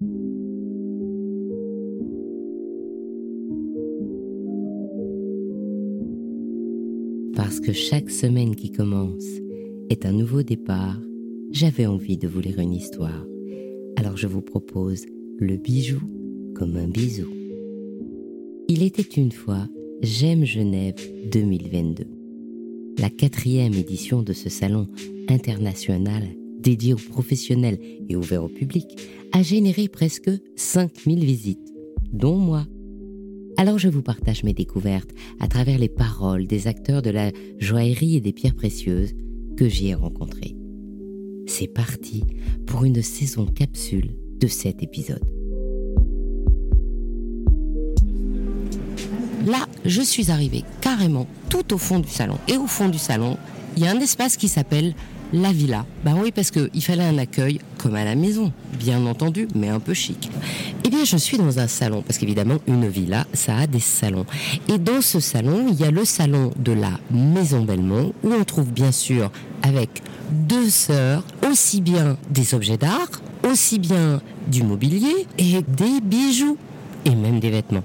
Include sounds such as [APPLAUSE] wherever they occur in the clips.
Parce que chaque semaine qui commence est un nouveau départ, j'avais envie de vous lire une histoire. Alors je vous propose le bijou comme un bisou. Il était une fois J'aime Genève 2022. La quatrième édition de ce salon international dédié aux professionnels et ouvert au public a généré presque 5000 visites, dont moi. Alors je vous partage mes découvertes à travers les paroles des acteurs de la joaillerie et des pierres précieuses que j'y ai rencontrés. C'est parti pour une saison capsule de cet épisode. Là, je suis arrivée carrément tout au fond du salon. Et au fond du salon, il y a un espace qui s'appelle la villa. Bah oui, parce qu'il fallait un accueil comme à la maison, bien entendu, mais un peu chic. Eh bien, je suis dans un salon, parce qu'évidemment, une villa, ça a des salons. Et dans ce salon, il y a le salon de la Maison Belmont, où on trouve bien sûr, avec deux sœurs, aussi bien des objets d'art, aussi bien du mobilier et des bijoux et même des vêtements.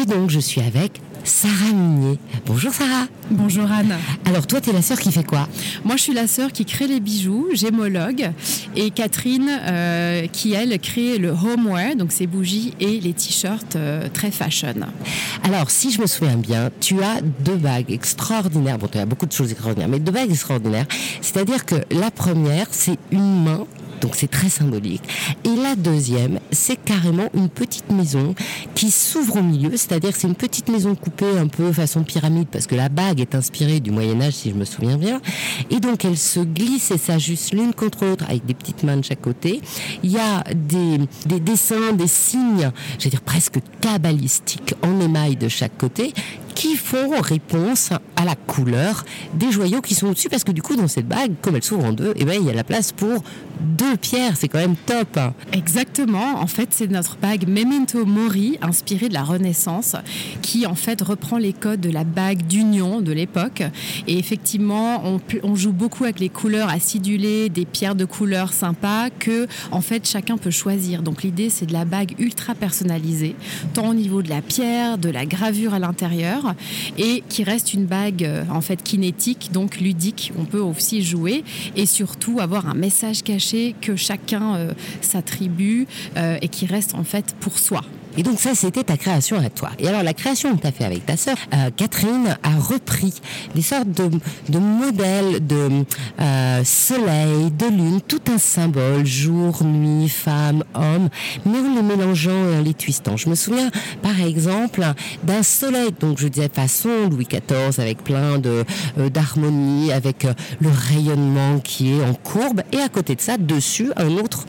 Et donc, je suis avec Sarah Minier. Bonjour Sarah. Bonjour Anne. Alors toi, tu es la sœur qui fait quoi? Moi, je suis la sœur qui crée les bijoux, gémologue, et Catherine euh, qui, elle, crée le homeware, donc ses bougies et les t-shirts euh, très fashion. Alors, si je me souviens bien, tu as deux bagues extraordinaires. Bon, tu as beaucoup de choses extraordinaires, mais deux bagues extraordinaires. C'est-à-dire que la première, c'est une main donc c'est très symbolique. Et la deuxième, c'est carrément une petite maison qui s'ouvre au milieu, c'est-à-dire c'est une petite maison coupée un peu façon pyramide, parce que la bague est inspirée du Moyen Âge, si je me souviens bien. Et donc elle se glisse et s'ajuste l'une contre l'autre avec des petites mains de chaque côté. Il y a des, des dessins, des signes, je vais dire presque cabalistiques en émail de chaque côté, qui font réponse à la couleur des joyaux qui sont au-dessus, parce que du coup, dans cette bague, comme elle s'ouvre en deux, eh ben, il y a la place pour deux pierres. C'est quand même top. Exactement. En fait, c'est notre bague Memento Mori, inspirée de la Renaissance, qui en fait reprend les codes de la bague d'union de l'époque. Et effectivement, on, joue beaucoup avec les couleurs acidulées, des pierres de couleur sympas, que en fait chacun peut choisir. Donc l'idée, c'est de la bague ultra personnalisée, tant au niveau de la pierre, de la gravure à l'intérieur, et qui reste une bague euh, en fait kinétique, donc ludique. On peut aussi jouer et surtout avoir un message caché que chacun euh, s'attribue euh, et qui reste en fait pour soi. Et donc ça, c'était ta création à toi. Et alors la création que tu as fait avec ta sœur, euh, Catherine, a repris des sortes de, modèles de euh, soleil, de lune, tout un symbole, jour, nuit, femme, homme, mais en les mélangeant et en les twistant. Je me souviens, par exemple, d'un soleil, donc je disais façon Louis XIV, avec plein de euh, d'harmonie, avec le rayonnement qui est en courbe, et à côté de ça, dessus, un autre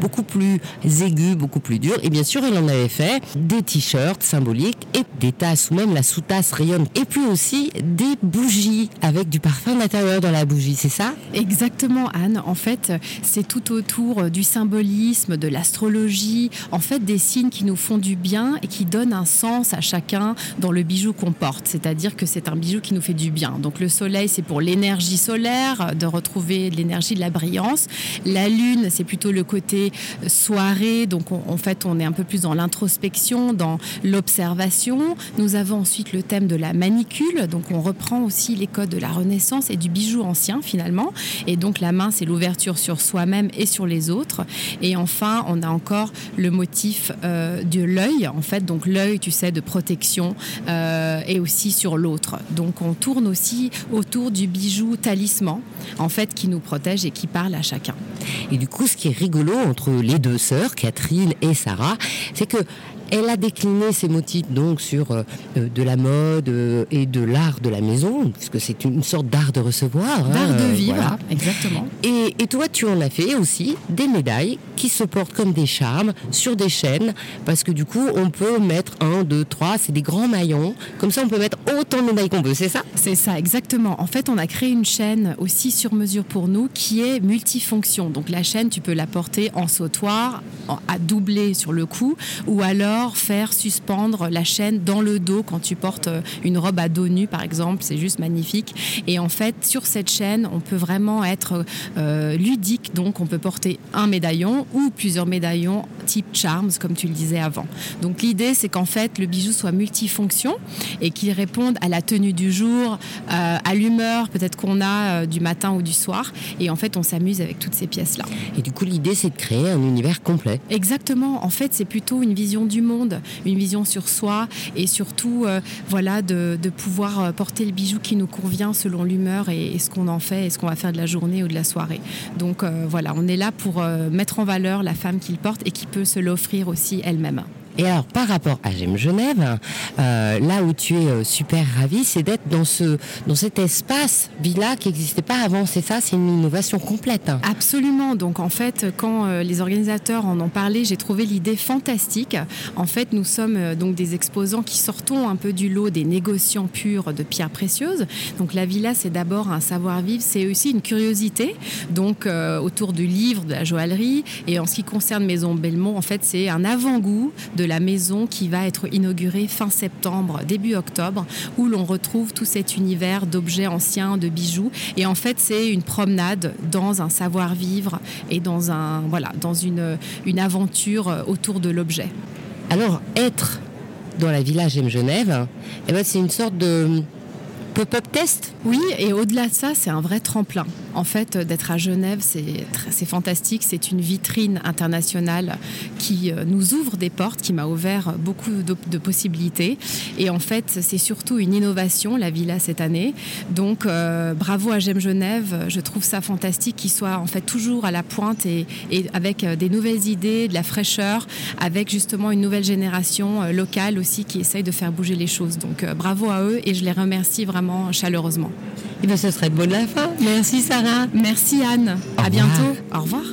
beaucoup plus aigu, beaucoup plus dur. Et bien sûr, elle en avait fait des t-shirts symboliques et des tasses, ou même la sous-tasse rayonne. Et puis aussi des bougies avec du parfum à l'intérieur dans la bougie, c'est ça? Exactement, Anne. En fait, c'est tout autour du symbolisme, de l'astrologie, en fait, des signes qui nous font du bien et qui donnent un sens à chacun dans le bijou qu'on porte. C'est-à-dire que c'est un bijou qui nous fait du bien. Donc le soleil, c'est pour l'énergie solaire, de retrouver l'énergie de la brillance. La lune, c'est plutôt le côté soirée. Donc on, en fait, on est un peu plus dans l'introspection, dans l'observation. Nous avons ensuite le thème de la manicule. Donc on reprend aussi les codes de la Renaissance et du bijou ancien finalement. Et donc la main, c'est l'ouverture sur soi-même et sur les autres. Et enfin, on a encore le motif euh, de l'œil. En fait, donc l'œil, tu sais, de protection euh, et aussi sur l'autre. Donc on tourne aussi autour du bijou talisman, en fait, qui nous protège et qui parle à chacun. Et du coup, ce qui est rigolo entre les deux sœurs, Catherine et Sarah, c'est que elle a décliné ses motifs donc sur euh, de la mode euh, et de l'art de la maison, puisque c'est une sorte d'art de recevoir. D'art hein, de euh, vivre, voilà. exactement. Et, et toi, tu en as fait aussi des médailles qui se portent comme des charmes sur des chaînes, parce que du coup, on peut mettre un, deux, trois, c'est des grands maillons. Comme ça, on peut mettre autant de médailles qu'on veut, c'est ça? C'est ça, exactement. En fait, on a créé une chaîne aussi sur mesure pour nous qui est multifonction. Donc la chaîne, tu peux la porter en sautoir, en- à doubler sur le cou, ou alors faire suspendre la chaîne dans le dos quand tu portes euh, une robe à dos nu, par exemple. C'est juste magnifique. Et en fait, sur cette chaîne, on peut vraiment être euh, ludique. Donc, on peut porter un médaillon ou plusieurs médaillons type charms, comme tu le disais avant. Donc l'idée, c'est qu'en fait, le bijou soit multifonction et qu'il réponde à la tenue du jour, euh, à l'humeur peut-être qu'on a euh, du matin ou du soir. Et en fait, on s'amuse avec toutes ces pièces-là. Et du coup, l'idée, c'est de créer un univers complet. Exactement. En fait, c'est plutôt une vision du une vision sur soi et surtout, euh, voilà, de, pouvoir porter le bijou qui nous convient selon l'humeur et, ce qu'on en fait et ce qu'on va faire de la journée ou de la soirée. Donc voilà, on est là pour mettre en valeur la femme qu'il porte et qui peut se l'offrir aussi elle-même. Et alors, par rapport à Gem Genève, euh, là où tu es euh, super ravi, c'est d'être dans ce dans cet espace villa qui n'existait pas avant. C'est ça, c'est une innovation complète. Absolument. Donc en fait, quand euh, les organisateurs en ont parlé, j'ai trouvé l'idée fantastique. En fait, nous sommes donc des exposants qui sortons un peu du lot des négociants purs de pierres précieuses. Donc la villa, c'est d'abord un savoir-vivre, c'est aussi une curiosité. Donc autour du livre, de la joaillerie. Et en ce qui concerne Maison Belmont, en fait, c'est un avant-goût de la maison qui va être inaugurée fin septembre, début octobre, où l'on retrouve tout cet univers d'objets anciens, de bijoux. Et en fait, c'est une promenade dans un savoir-vivre et dans, un, voilà, dans une, une aventure autour de l'objet. Alors, être dans la village M Genève, eh ben, c'est une sorte de pop-up test? Oui, et au-delà de ça, c'est un vrai tremplin. En fait, d'être à Genève, c'est fantastique. C'est une vitrine internationale qui euh, nous ouvre des portes, qui m'a ouvert beaucoup de, possibilités. Et en fait, c'est surtout une innovation, la villa cette année. Donc, euh, bravo à J'aime Genève. Je trouve ça fantastique qu'il soit en fait toujours à la pointe et, avec euh, des nouvelles idées, de la fraîcheur, avec justement une nouvelle génération locale aussi qui essaye de faire bouger les choses. Donc, bravo à eux et je les remercie vraiment chaleureusement. Et eh bien, ce serait bon la fin. Merci Sarah. Merci Anne. à bientôt. Au revoir.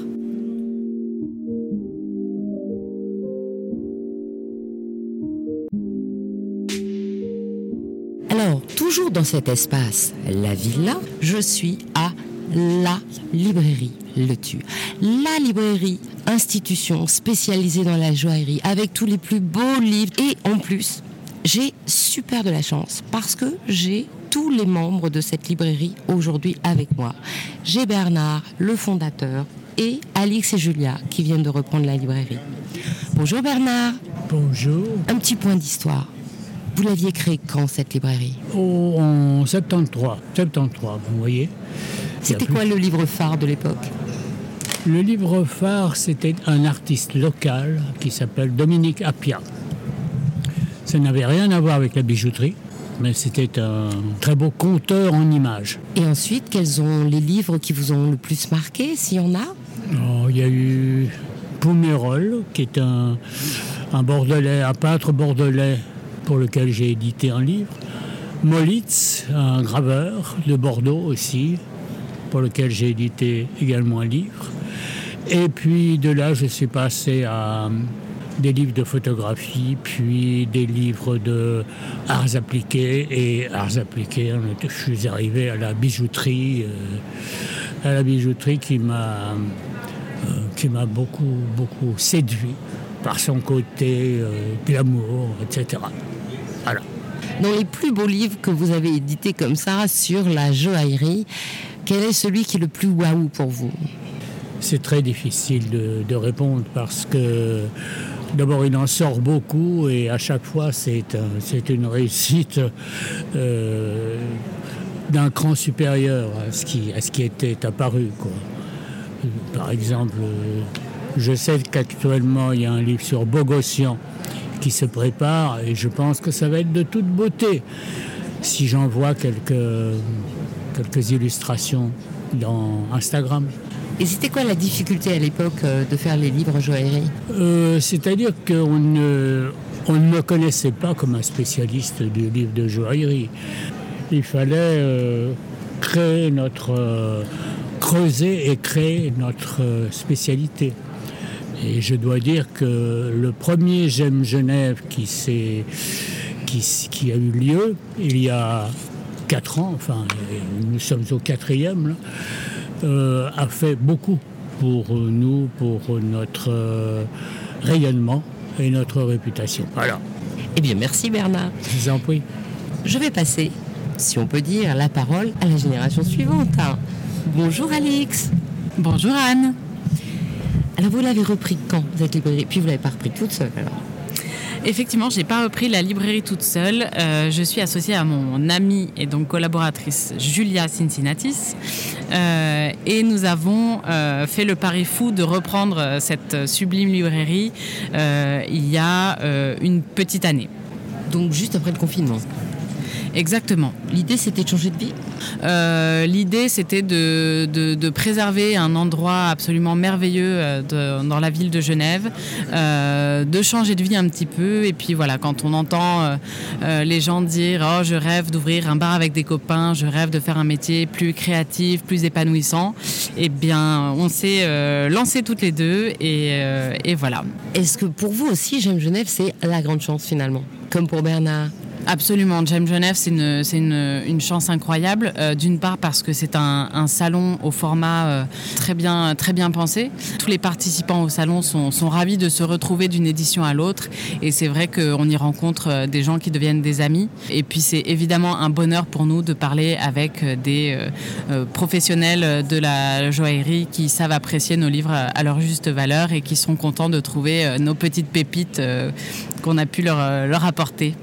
Alors, toujours dans cet espace, la villa, je suis à la librairie Le Tu. La librairie, institution spécialisée dans la joaillerie, avec tous les plus beaux livres. Et en plus, j'ai super de la chance parce que j'ai tous les membres de cette librairie aujourd'hui avec moi. J'ai Bernard, le fondateur, et Alix et Julia qui viennent de reprendre la librairie. Bonjour Bernard. Bonjour. Un petit point d'histoire. Vous l'aviez créé quand cette librairie? Oh, En 73. 73, vous voyez. C'était quoi le livre phare de l'époque? Le livre phare, c'était un artiste local qui s'appelle Dominique Appia. Ça n'avait rien à voir avec la bijouterie mais c'était un très beau conteur en images. Et ensuite, quels sont les livres qui vous ont le plus marqué, s'il y en a? Oh, Il y a eu Pomerol, qui est un, un bordelais, un peintre bordelais pour lequel j'ai édité un livre. Molitz, un graveur de Bordeaux aussi, pour lequel j'ai édité également un livre. Et puis de là, je suis passé à des livres de photographie, puis des livres de arts appliqués. Et arts appliqués, je suis arrivé à la bijouterie, euh, à la bijouterie qui m'a euh, qui m'a beaucoup beaucoup séduit par son côté euh, glamour, etc. Voilà. Dans les plus beaux livres que vous avez édités comme ça sur la joaillerie, quel est celui qui est le plus waouh pour vous? C'est très difficile de, de, répondre parce que D'abord, il en sort beaucoup et à chaque fois, c'est une réussite euh, d'un cran supérieur à ce, qui, était apparu. Par exemple, je sais qu'actuellement, il y a un livre sur Bogossian qui se prépare et je pense que ça va être de toute beauté si j'envoie quelques, quelques illustrations dans Instagram. Et c'était quoi la difficulté à l'époque euh, de faire les livres joaillerie euh, C'est-à-dire qu'on ne, on ne me connaissait pas comme un spécialiste du livre de joaillerie. Il fallait euh, créer notre. creuser et créer notre spécialité. Et je dois dire que le premier J'aime Genève qui, qui, qui a eu lieu il y a quatre ans, enfin nous sommes au quatrième, là, euh, a fait beaucoup pour nous, pour notre euh, rayonnement et notre réputation. Voilà. Eh bien, merci Bernard. Je vous en prie. Je vais passer, si on peut dire, la parole à la génération suivante. Bonjour Alix. Bonjour Anne. Alors vous l'avez repris quand, cette librairie? Puis vous l'avez pas repris toute seule alors? Effectivement, j'ai pas repris la librairie toute seule. Euh, je suis associée à mon amie et donc collaboratrice Julia Cincinnatis. Euh, et nous avons euh, fait le pari fou de reprendre cette sublime librairie il y a une petite année. Donc juste après le confinement Exactement. L'idée, c'était de changer de vie? L'idée, c'était de, préserver un endroit absolument merveilleux euh, dans la ville de Genève, euh, de changer de vie un petit peu. Et puis voilà, quand on entend les gens dire Oh, je rêve d'ouvrir un bar avec des copains, je rêve de faire un métier plus créatif, plus épanouissant, eh bien, on s'est lancé toutes les deux et voilà. Est-ce que pour vous aussi, J'aime Genève, c'est la grande chance finalement? Comme pour Bernard? Absolument, James Genève, c'est une, une, une, chance incroyable. Euh, d'une part parce que c'est un, un, salon au format euh, très, bien, très bien pensé. Tous les participants au salon sont, sont ravis de se retrouver d'une édition à l'autre. Et c'est vrai qu'on y rencontre euh, des gens qui deviennent des amis. Et puis c'est évidemment un bonheur pour nous de parler avec des professionnels de la joaillerie qui savent apprécier nos livres à leur juste valeur et qui sont contents de trouver nos petites pépites qu'on a pu leur, leur apporter.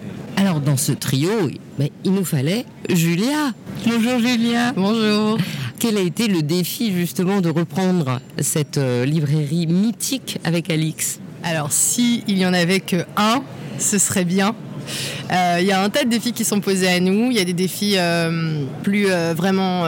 Alors dans ce trio, ben, il nous fallait Julia. Bonjour Julia. Bonjour. Quel a été le défi justement de reprendre cette euh, librairie mythique avec Alix? Alors si il y en avait que un, ce serait bien. Euh, il y a un tas de défis qui sont posés à nous. Il y a des défis euh, plus euh, vraiment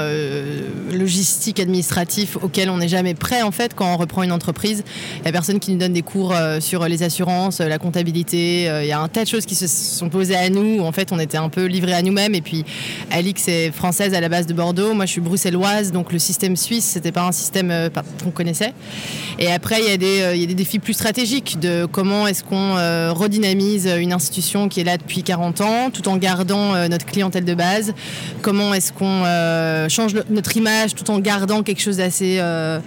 logistiques, administratifs, auxquels on n'est jamais prêt en fait quand on reprend une entreprise. Il y a personne qui nous donne des cours sur les assurances, la comptabilité. Il y a un tas de choses qui se sont posées à nous. En fait, on était un peu livrés à nous-mêmes. Et puis, Alix est française à la base de Bordeaux. Moi, je suis bruxelloise, donc le système suisse, c'était pas un système qu'on connaissait. Et après, il y, a il y a des défis plus stratégiques de comment est-ce qu'on redynamise une institution qui est là depuis 40 ans, tout en gardant euh, notre clientèle de base. Comment est-ce qu'on euh, change notre image tout en gardant quelque chose d'assez euh,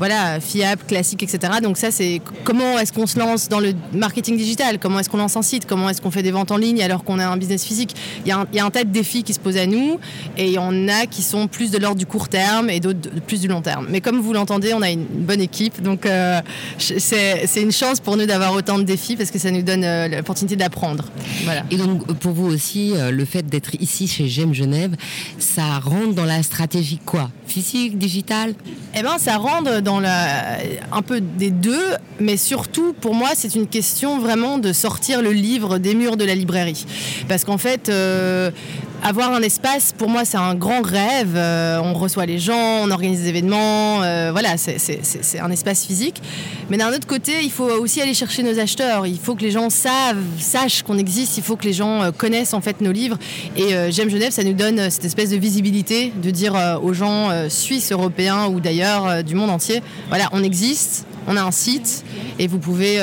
voilà, fiable, classique, etc. Donc ça, c'est comment est-ce qu'on se lance dans le marketing digital? Comment est-ce qu'on lance un site? Comment est-ce qu'on fait des ventes en ligne alors qu'on a un business physique? Il y, a un, il y, a un, tas de défis qui se posent à nous et il y en a qui sont plus de l'ordre du court terme et d'autres plus du long terme. Mais comme vous l'entendez, on a une bonne équipe, donc euh, c'est une chance pour nous d'avoir autant de défis parce que ça nous donne euh, l'opportunité d'apprendre. Voilà. Et donc pour vous aussi, euh, le fait d'être ici chez J'aime Genève, ça rentre dans la stratégie quoi? Physique, digital? Eh ben, ça rentre dans un peu des deux, mais surtout pour moi c'est une question vraiment de sortir le livre des murs de la librairie. Parce qu'en fait, euh, avoir un espace, pour moi, c'est un grand rêve. Euh, on reçoit les gens, on organise des événements, euh, voilà, c'est un espace physique. Mais d'un autre côté, il faut aussi aller chercher nos acheteurs. Il faut que les gens sachent qu'on existe. Il faut que les gens euh, connaissent en fait nos livres. Et J'aime Genève, ça nous donne cette espèce de visibilité, de dire aux gens suisses, européens ou d'ailleurs du monde entier, voilà, on existe, on a un site et vous pouvez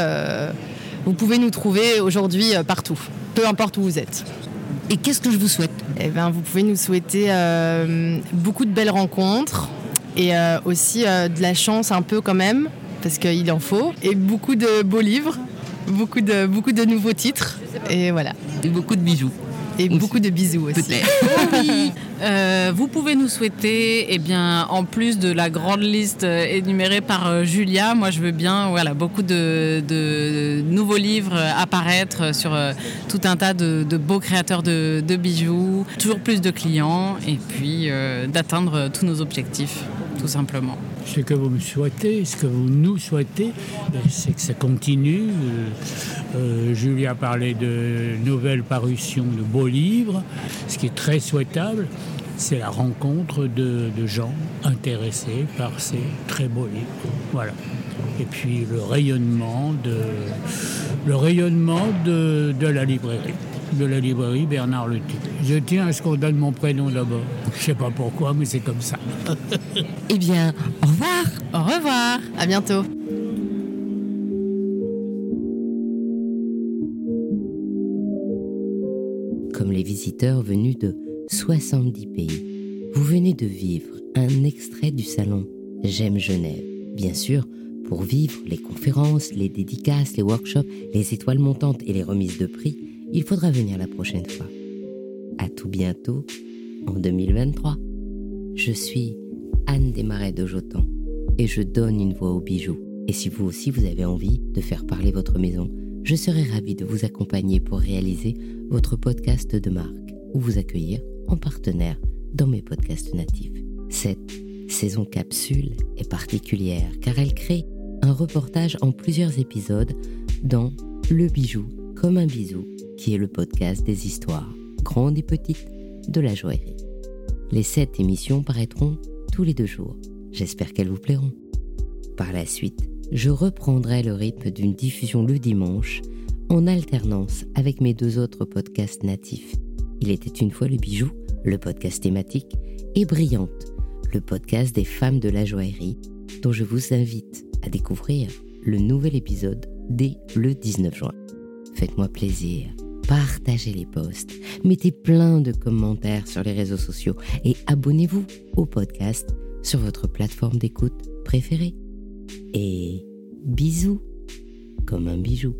nous trouver aujourd'hui partout, peu importe où vous êtes. Et qu'est-ce que je vous souhaite? Eh ben, Vous pouvez nous souhaiter euh, beaucoup de belles rencontres et euh, aussi euh, de la chance un peu quand même, parce qu'il en faut, et beaucoup de beaux livres, beaucoup de, beaucoup de nouveaux titres, et voilà. Et beaucoup de bijoux. Et beaucoup de bisous aussi. [LAUGHS] Euh, vous pouvez nous souhaiter, eh bien, en plus de la grande liste euh, énumérée par euh, Julia, moi je veux bien voilà, beaucoup de, nouveaux livres apparaître sur tout un tas de, beaux créateurs de, bijoux, toujours plus de clients et puis d'atteindre tous nos objectifs, tout simplement. Ce que vous me souhaitez, ce que vous nous souhaitez, ben, c'est que ça continue. Julia parlait de nouvelles parutions de beaux livres, ce qui est très souhaitable c'est la rencontre de, gens intéressés par ces très beaux livres. Voilà. Et puis le rayonnement de, le rayonnement de, la librairie de la librairie Bernard Lety. Je tiens à ce qu'on donne mon prénom d'abord. Je sais pas pourquoi, mais c'est comme ça. [LAUGHS] eh bien, au revoir. Au revoir. À bientôt. Comme les visiteurs venus de 70 pays. Vous venez de vivre un extrait du salon J'aime Genève. Bien sûr, pour vivre les conférences, les dédicaces, les workshops, les étoiles montantes et les remises de prix, il faudra venir la prochaine fois. À tout bientôt en 2023. Je suis Anne Desmarais de Jotan et je donne une voix aux bijoux. Et si vous aussi vous avez envie de faire parler votre maison, je serai ravie de vous accompagner pour réaliser votre podcast de marque ou vous accueillir en partenaire dans mes podcasts natifs. Cette saison capsule est particulière car elle crée un reportage en plusieurs épisodes dans Le bijou comme un bisou, qui est le podcast des histoires, grandes et petites, de la joaillerie. Les sept émissions paraîtront tous les deux jours. J'espère qu'elles vous plairont. Par la suite, je reprendrai le rythme d'une diffusion le dimanche en alternance avec mes deux autres podcasts natifs. Il était une fois le bijou, le podcast thématique, et Brillante, le podcast des femmes de la joaillerie, dont je vous invite à découvrir le nouvel épisode dès le 19 juin. Faites-moi plaisir, partagez les posts, mettez plein de commentaires sur les réseaux sociaux et abonnez-vous au podcast sur votre plateforme d'écoute préférée. Et bisous comme un bijou.